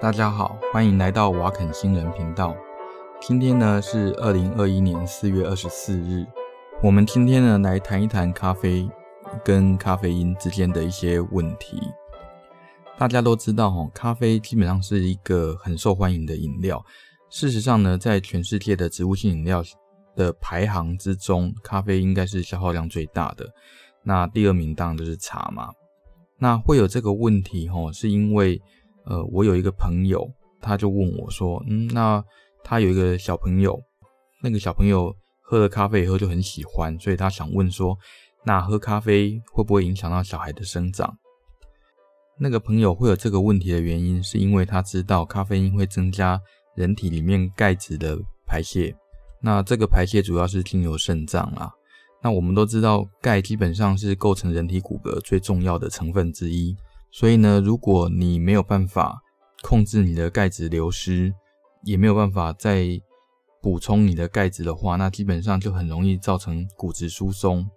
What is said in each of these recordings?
大家好，欢迎来到瓦肯新人频道。今天呢是二零二一年四月二十四日，我们今天呢来谈一谈咖啡跟咖啡因之间的一些问题。大家都知道哈，咖啡基本上是一个很受欢迎的饮料。事实上呢，在全世界的植物性饮料的排行之中，咖啡应该是消耗量最大的。那第二名当然就是茶嘛。那会有这个问题齁，是因为呃，我有一个朋友，他就问我说，嗯，那他有一个小朋友，那个小朋友喝了咖啡以后就很喜欢，所以他想问说，那喝咖啡会不会影响到小孩的生长？那个朋友会有这个问题的原因，是因为他知道咖啡因会增加人体里面钙质的排泄，那这个排泄主要是经由肾脏啊。那我们都知道，钙基本上是构成人体骨骼最重要的成分之一。所以呢，如果你没有办法控制你的钙质流失，也没有办法再补充你的钙质的话，那基本上就很容易造成骨质疏松。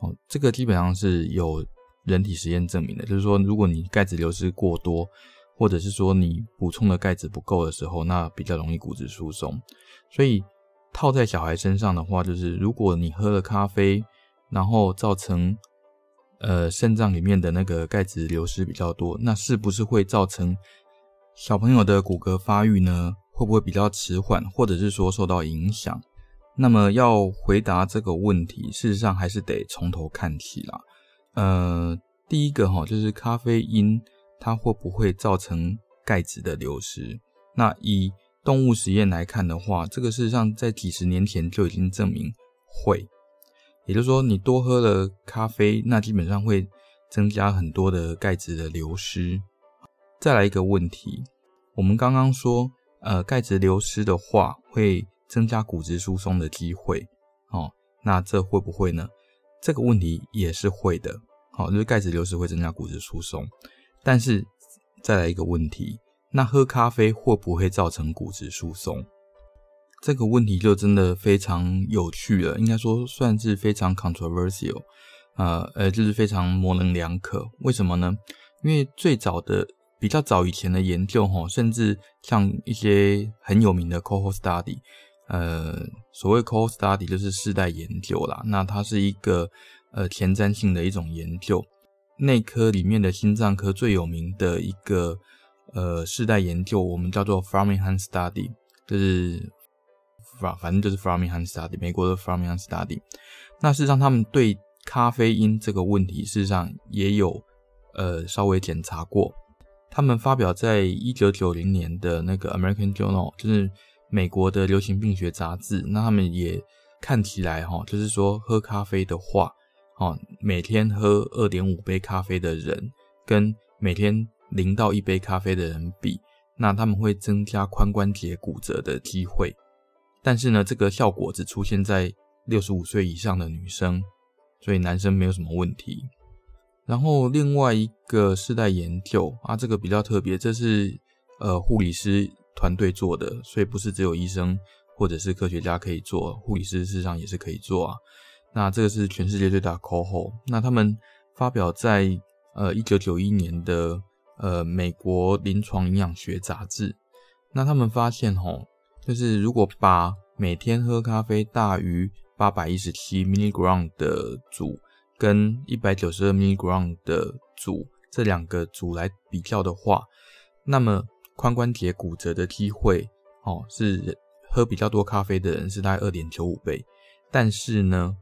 哦，这个基本上是有人体实验证明的，就是说，如果你钙质流失过多，或者是说你补充的钙质不够的时候，那比较容易骨质疏松。所以。套在小孩身上的话，就是如果你喝了咖啡，然后造成呃肾脏里面的那个钙质流失比较多，那是不是会造成小朋友的骨骼发育呢？会不会比较迟缓，或者是说受到影响？那么要回答这个问题，事实上还是得从头看起啦。呃，第一个哈，就是咖啡因它会不会造成钙质的流失？那以动物实验来看的话，这个事实上在几十年前就已经证明会，也就是说，你多喝了咖啡，那基本上会增加很多的钙质的流失。再来一个问题，我们刚刚说，呃，钙质流失的话会增加骨质疏松的机会，哦，那这会不会呢？这个问题也是会的，好，就是钙质流失会增加骨质疏松，但是再来一个问题。那喝咖啡会不会造成骨质疏松？这个问题就真的非常有趣了，应该说算是非常 controversial，呃呃，就是非常模棱两可。为什么呢？因为最早的比较早以前的研究，哈，甚至像一些很有名的 cohort study，呃，所谓 cohort study 就是世代研究啦。那它是一个呃前瞻性的一种研究，内科里面的心脏科最有名的一个。呃，世代研究我们叫做 Framingham Study，就是反正就是 Framingham Study，美国的 Framingham Study。那事实上，他们对咖啡因这个问题，事实上也有呃稍微检查过。他们发表在一九九零年的那个 American Journal，就是美国的流行病学杂志。那他们也看起来哈，就是说喝咖啡的话，哦，每天喝二点五杯咖啡的人，跟每天零到一杯咖啡的人比，那他们会增加髋关节骨折的机会。但是呢，这个效果只出现在六十五岁以上的女生，所以男生没有什么问题。然后另外一个世代研究啊，这个比较特别，这是呃护理师团队做的，所以不是只有医生或者是科学家可以做，护理师事实上也是可以做啊。那这个是全世界最大的 cohort，那他们发表在呃一九九一年的。呃，美国临床营养学杂志，那他们发现吼，就是如果把每天喝咖啡大于八百一十七 milligram 的组跟一百九十二 milligram 的组这两个组来比较的话，那么髋关节骨折的机会，哦，是喝比较多咖啡的人是大概二点九五倍，但是呢，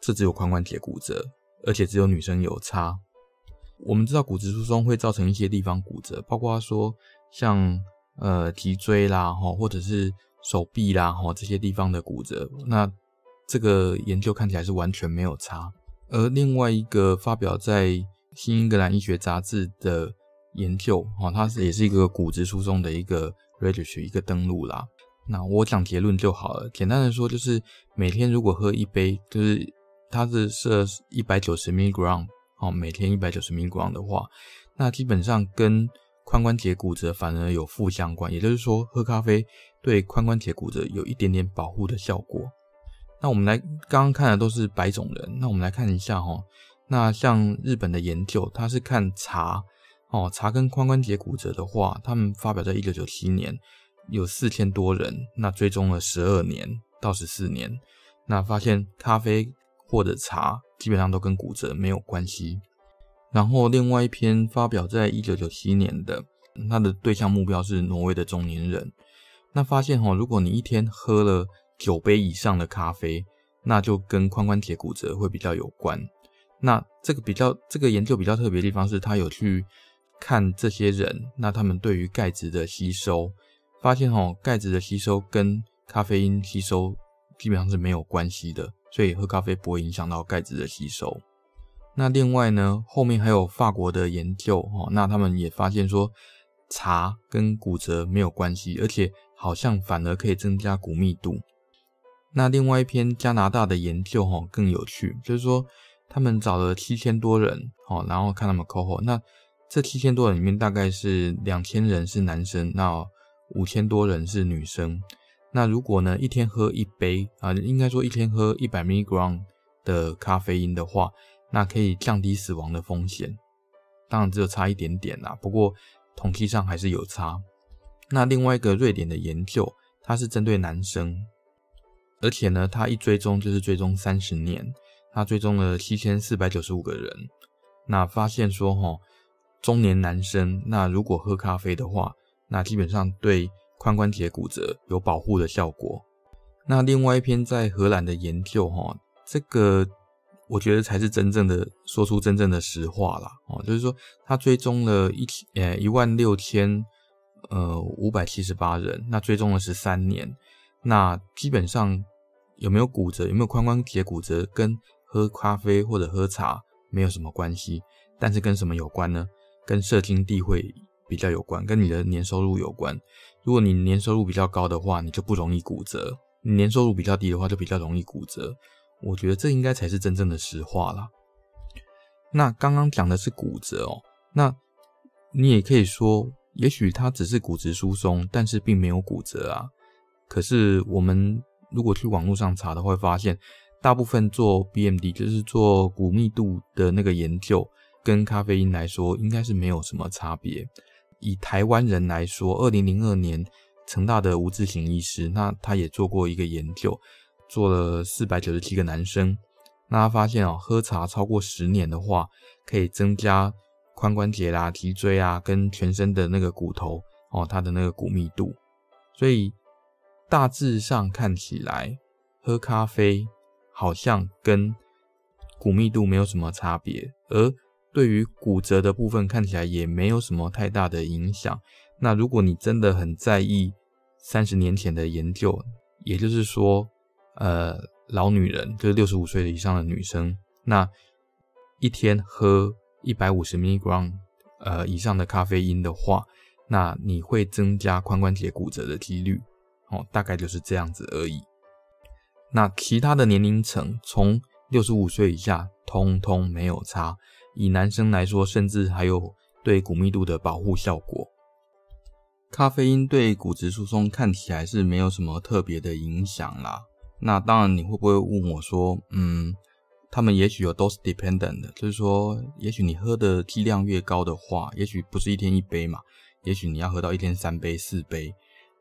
这只有髋关节骨折，而且只有女生有差。我们知道骨质疏松会造成一些地方骨折，包括说像呃脊椎啦，哈，或者是手臂啦，哈，这些地方的骨折。那这个研究看起来是完全没有差。而另外一个发表在《新英格兰医学杂志》的研究，哈，它是也是一个骨质疏松的一个 registry 一个登录啦。那我讲结论就好了，简单的说就是每天如果喝一杯，就是它是设一百九十 milligram。哦，每天一百九十 milligram 的话，那基本上跟髋关节骨折反而有负相关，也就是说，喝咖啡对髋关节骨折有一点点保护的效果。那我们来刚刚看的都是白种人，那我们来看一下哈，那像日本的研究，它是看茶哦，茶跟髋关节骨折的话，他们发表在一九九七年，有四千多人，那追踪了十二年到十四年，那发现咖啡或者茶基本上都跟骨折没有关系。然后另外一篇发表在一九九七年的，它的对象目标是挪威的中年人，那发现哦，如果你一天喝了九杯以上的咖啡，那就跟髋关节骨折会比较有关。那这个比较，这个研究比较特别的地方是，他有去看这些人，那他们对于钙质的吸收，发现哦，钙质的吸收跟咖啡因吸收基本上是没有关系的，所以喝咖啡不会影响到钙质的吸收。那另外呢，后面还有法国的研究哦，那他们也发现说，茶跟骨折没有关系，而且好像反而可以增加骨密度。那另外一篇加拿大的研究哈更有趣，就是说他们找了七千多人哦，然后看他们 c o h o 那这七千多人里面大概是两千人是男生，那五千多人是女生。那如果呢一天喝一杯啊，应该说一天喝一百 milligram 的咖啡因的话，那可以降低死亡的风险。当然只有差一点点啦，不过统计上还是有差。那另外一个瑞典的研究，它是针对男生。而且呢，他一追踪就是追踪三十年，他追踪了七千四百九十五个人，那发现说，齁，中年男生，那如果喝咖啡的话，那基本上对髋关节骨折有保护的效果。那另外一篇在荷兰的研究，哈，这个我觉得才是真正的说出真正的实话啦，哦，就是说他追踪了一千呃一万六千呃五百七十八人，那追踪了十三年，那基本上。有没有骨折？有没有髋关节骨折？跟喝咖啡或者喝茶没有什么关系，但是跟什么有关呢？跟社经地位比较有关，跟你的年收入有关。如果你年收入比较高的话，你就不容易骨折；你年收入比较低的话，就比较容易骨折。我觉得这应该才是真正的实话啦。那刚刚讲的是骨折哦，那你也可以说，也许它只是骨质疏松，但是并没有骨折啊。可是我们。如果去网络上查的，会发现大部分做 BMD 就是做骨密度的那个研究，跟咖啡因来说应该是没有什么差别。以台湾人来说，二零零二年成大的吴志行医师，那他也做过一个研究，做了四百九十七个男生，那他发现哦，喝茶超过十年的话，可以增加髋关节啦、脊椎啊跟全身的那个骨头哦，它的那个骨密度，所以。大致上看起来，喝咖啡好像跟骨密度没有什么差别，而对于骨折的部分看起来也没有什么太大的影响。那如果你真的很在意三十年前的研究，也就是说，呃，老女人就是六十五岁以上的女生，那一天喝一百五十 milligram 呃以上的咖啡因的话，那你会增加髋关节骨折的几率。哦，大概就是这样子而已。那其他的年龄层，从六十五岁以下，通通没有差。以男生来说，甚至还有对骨密度的保护效果。咖啡因对骨质疏松看起来是没有什么特别的影响啦。那当然，你会不会问我说，嗯，他们也许有 dose dependent，就是说，也许你喝的剂量越高的话，也许不是一天一杯嘛，也许你要喝到一天三杯、四杯。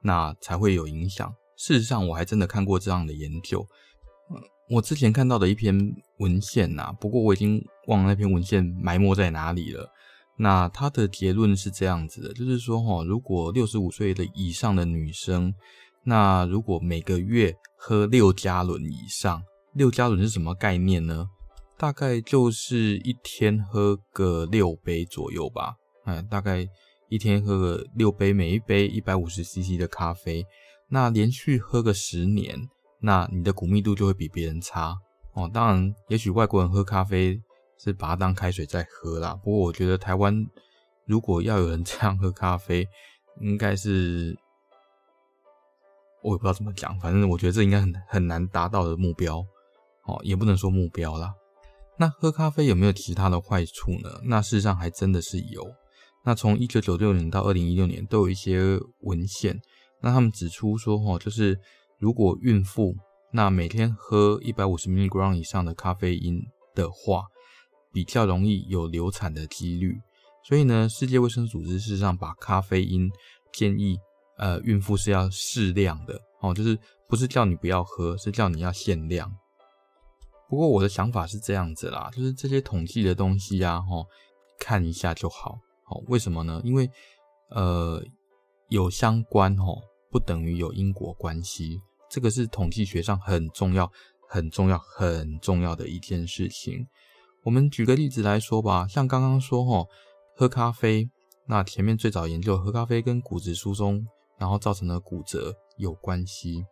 那才会有影响。事实上，我还真的看过这样的研究。我之前看到的一篇文献呐，不过我已经忘了那篇文献埋没在哪里了。那它的结论是这样子的，就是说哈，如果六十五岁的以上的女生，那如果每个月喝六加仑以上，六加仑是什么概念呢？大概就是一天喝个六杯左右吧。嗯，大概。一天喝个六杯，每一杯一百五十 CC 的咖啡，那连续喝个十年，那你的骨密度就会比别人差哦。当然，也许外国人喝咖啡是把它当开水在喝啦。不过，我觉得台湾如果要有人这样喝咖啡，应该是我也不知道怎么讲，反正我觉得这应该很很难达到的目标哦，也不能说目标啦。那喝咖啡有没有其他的坏处呢？那事实上还真的是有。那从一九九六年到二零一六年都有一些文献，那他们指出说，哈，就是如果孕妇那每天喝一百五十 milligram 以上的咖啡因的话，比较容易有流产的几率。所以呢，世界卫生组织事实上把咖啡因建议呃孕妇是要适量的哦，就是不是叫你不要喝，是叫你要限量。不过我的想法是这样子啦，就是这些统计的东西啊，哦，看一下就好。哦，为什么呢？因为呃有相关哦，不等于有因果关系，这个是统计学上很重要、很重要、很重要的一件事情。我们举个例子来说吧，像刚刚说哦，喝咖啡，那前面最早研究喝咖啡跟骨质疏松，然后造成的骨折有关系，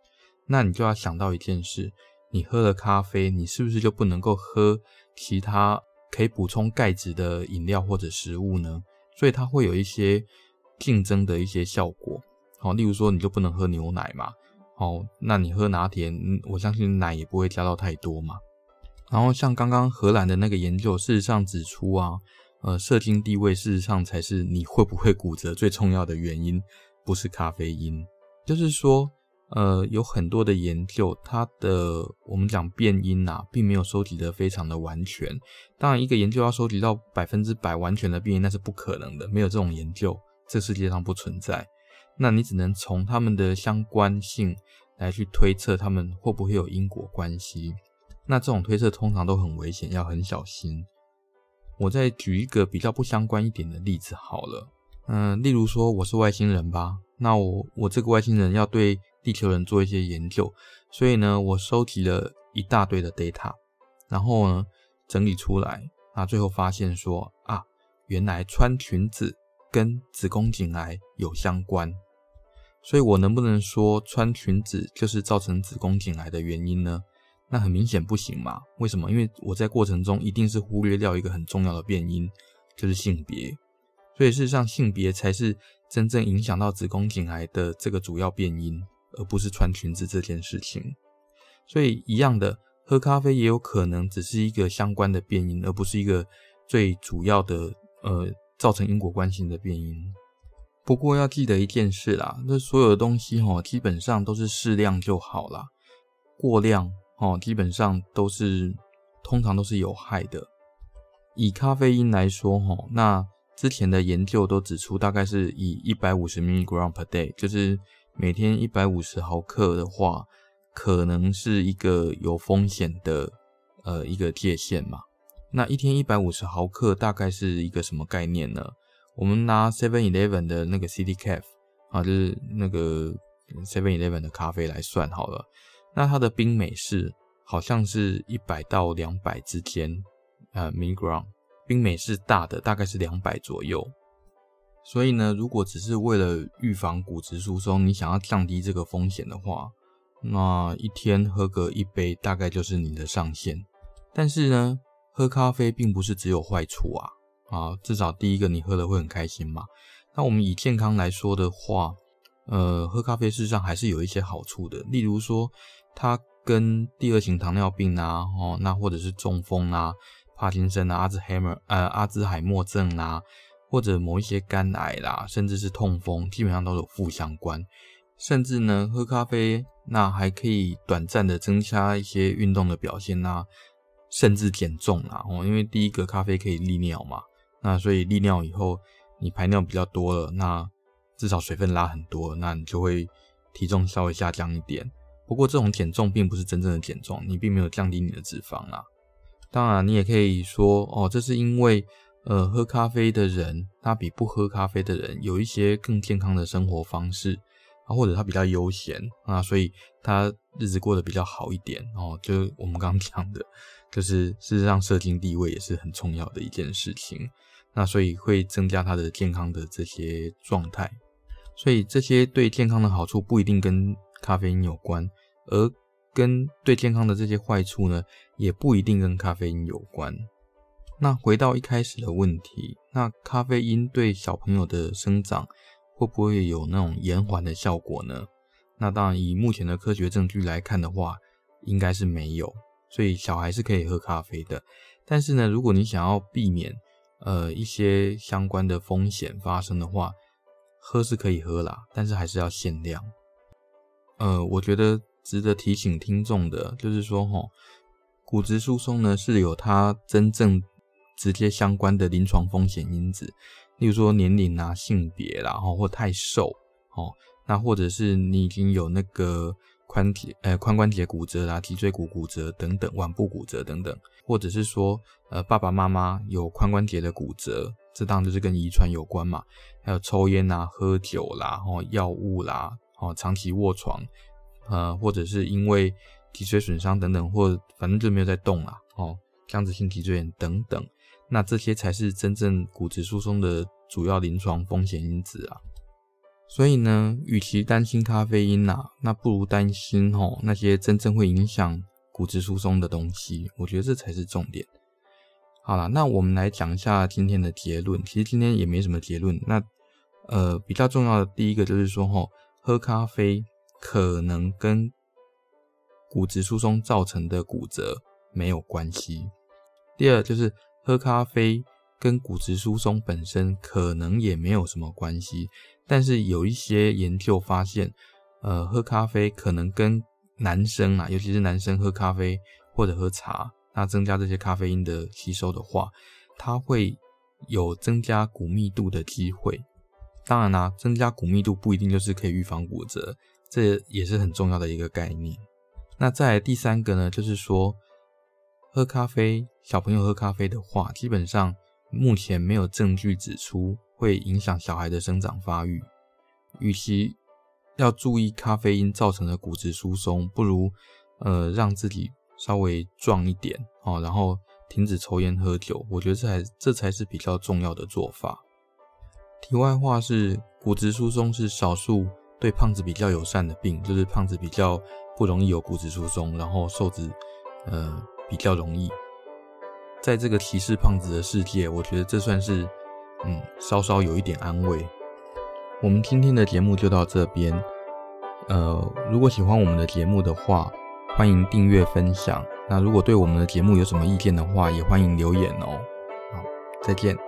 那你就要想到一件事。你喝了咖啡，你是不是就不能够喝其他可以补充钙质的饮料或者食物呢？所以它会有一些竞争的一些效果。好，例如说你就不能喝牛奶嘛。好，那你喝拿铁，我相信奶也不会加到太多嘛。然后像刚刚荷兰的那个研究，事实上指出啊，呃，社经地位事实上才是你会不会骨折最重要的原因，不是咖啡因。就是说。呃，有很多的研究，它的我们讲变因啊，并没有收集的非常的完全。当然，一个研究要收集到百分之百完全的变因，那是不可能的，没有这种研究，这世界上不存在。那你只能从它们的相关性来去推测，它们会不会有因果关系。那这种推测通常都很危险，要很小心。我再举一个比较不相关一点的例子好了，嗯、例如说我是外星人吧，那我我这个外星人要对。地球人做一些研究，所以呢，我收集了一大堆的 data，然后呢，整理出来，啊，最后发现说啊，原来穿裙子跟子宫颈癌有相关，所以我能不能说穿裙子就是造成子宫颈癌的原因呢？那很明显不行嘛。为什么？因为我在过程中一定是忽略掉一个很重要的变因，就是性别，所以事实上性别才是真正影响到子宫颈癌的这个主要变因。而不是穿裙子这件事情，所以一样的，喝咖啡也有可能只是一个相关的变因，而不是一个最主要的呃造成因果关系的变因。不过要记得一件事啦，那所有的东西齁，基本上都是适量就好啦，过量哦，基本上都是通常都是有害的。以咖啡因来说齁，那之前的研究都指出，大概是以一百五十 migram per day，就是。每天一百五十毫克的话，可能是一个有风险的呃一个界限嘛。那一天一百五十毫克大概是一个什么概念呢？我们拿 Seven Eleven 的那个 City Cafe 啊，就是那个 Seven Eleven 的咖啡来算好了。那它的冰美式好像是一百到两百之间，呃，milligram。冰美式大的大概是两百左右。所以呢，如果只是为了预防骨质疏松，你想要降低这个风险的话，那一天喝个一杯大概就是你的上限。但是呢，喝咖啡并不是只有坏处啊，啊，至少第一个你喝了会很开心嘛。那我们以健康来说的话，呃，喝咖啡事实上还是有一些好处的，例如说它跟第二型糖尿病啊，哦，那或者是中风啊、帕金森啊、阿兹海默呃阿兹海默症啊。或者某一些肝癌啦，甚至是痛风，基本上都有负相关。甚至呢，喝咖啡那还可以短暂的增加一些运动的表现呐，甚至减重啦。哦，因为第一个咖啡可以利尿嘛，那所以利尿以后你排尿比较多了，那至少水分拉很多，那你就会体重稍微下降一点。不过这种减重并不是真正的减重，你并没有降低你的脂肪啦。当然，你也可以说哦，这是因为。呃，喝咖啡的人，他比不喝咖啡的人有一些更健康的生活方式啊，或者他比较悠闲啊，所以他日子过得比较好一点哦。就我们刚刚讲的，就是事实上社经地位也是很重要的一件事情，那所以会增加他的健康的这些状态。所以这些对健康的好处不一定跟咖啡因有关，而跟对健康的这些坏处呢，也不一定跟咖啡因有关。那回到一开始的问题，那咖啡因对小朋友的生长会不会有那种延缓的效果呢？那当然，以目前的科学证据来看的话，应该是没有。所以小孩是可以喝咖啡的。但是呢，如果你想要避免呃一些相关的风险发生的话，喝是可以喝啦，但是还是要限量。呃，我觉得值得提醒听众的就是说，齁，骨质疏松呢是有它真正。直接相关的临床风险因子，例如说年龄啊、性别啦，吼或太瘦，哦，那或者是你已经有那个髋节呃髋关节骨折啦、脊椎骨骨折等等、腕部骨折等等，或者是说呃爸爸妈妈有髋关节的骨折，这当然就是跟遗传有关嘛。还有抽烟啊、喝酒啦、哦药物啦、哦长期卧床，呃或者是因为脊椎损伤等等，或反正就没有在动啦，哦僵直性脊椎炎等等。那这些才是真正骨质疏松的主要临床风险因子啊，所以呢，与其担心咖啡因啊，那不如担心吼那些真正会影响骨质疏松的东西，我觉得这才是重点。好了，那我们来讲一下今天的结论。其实今天也没什么结论。那呃，比较重要的第一个就是说吼，喝咖啡可能跟骨质疏松造成的骨折没有关系。第二就是。喝咖啡跟骨质疏松本身可能也没有什么关系，但是有一些研究发现，呃，喝咖啡可能跟男生啊，尤其是男生喝咖啡或者喝茶，那增加这些咖啡因的吸收的话，它会有增加骨密度的机会。当然啦、增加骨密度不一定就是可以预防骨折，这也是很重要的一个概念。那再来第三个呢，就是说。喝咖啡，小朋友喝咖啡的话，基本上目前没有证据指出会影响小孩的生长发育。与其要注意咖啡因造成的骨质疏松，不如呃让自己稍微壮一点哦，然后停止抽烟喝酒。我觉得这才这才是比较重要的做法。题外话是，骨质疏松是少数对胖子比较友善的病，就是胖子比较不容易有骨质疏松，然后瘦子呃。比较容易，在这个歧视胖子的世界，我觉得这算是嗯稍稍有一点安慰。我们今天的节目就到这边，呃，如果喜欢我们的节目的话，欢迎订阅分享。那如果对我们的节目有什么意见的话，也欢迎留言哦。好，再见。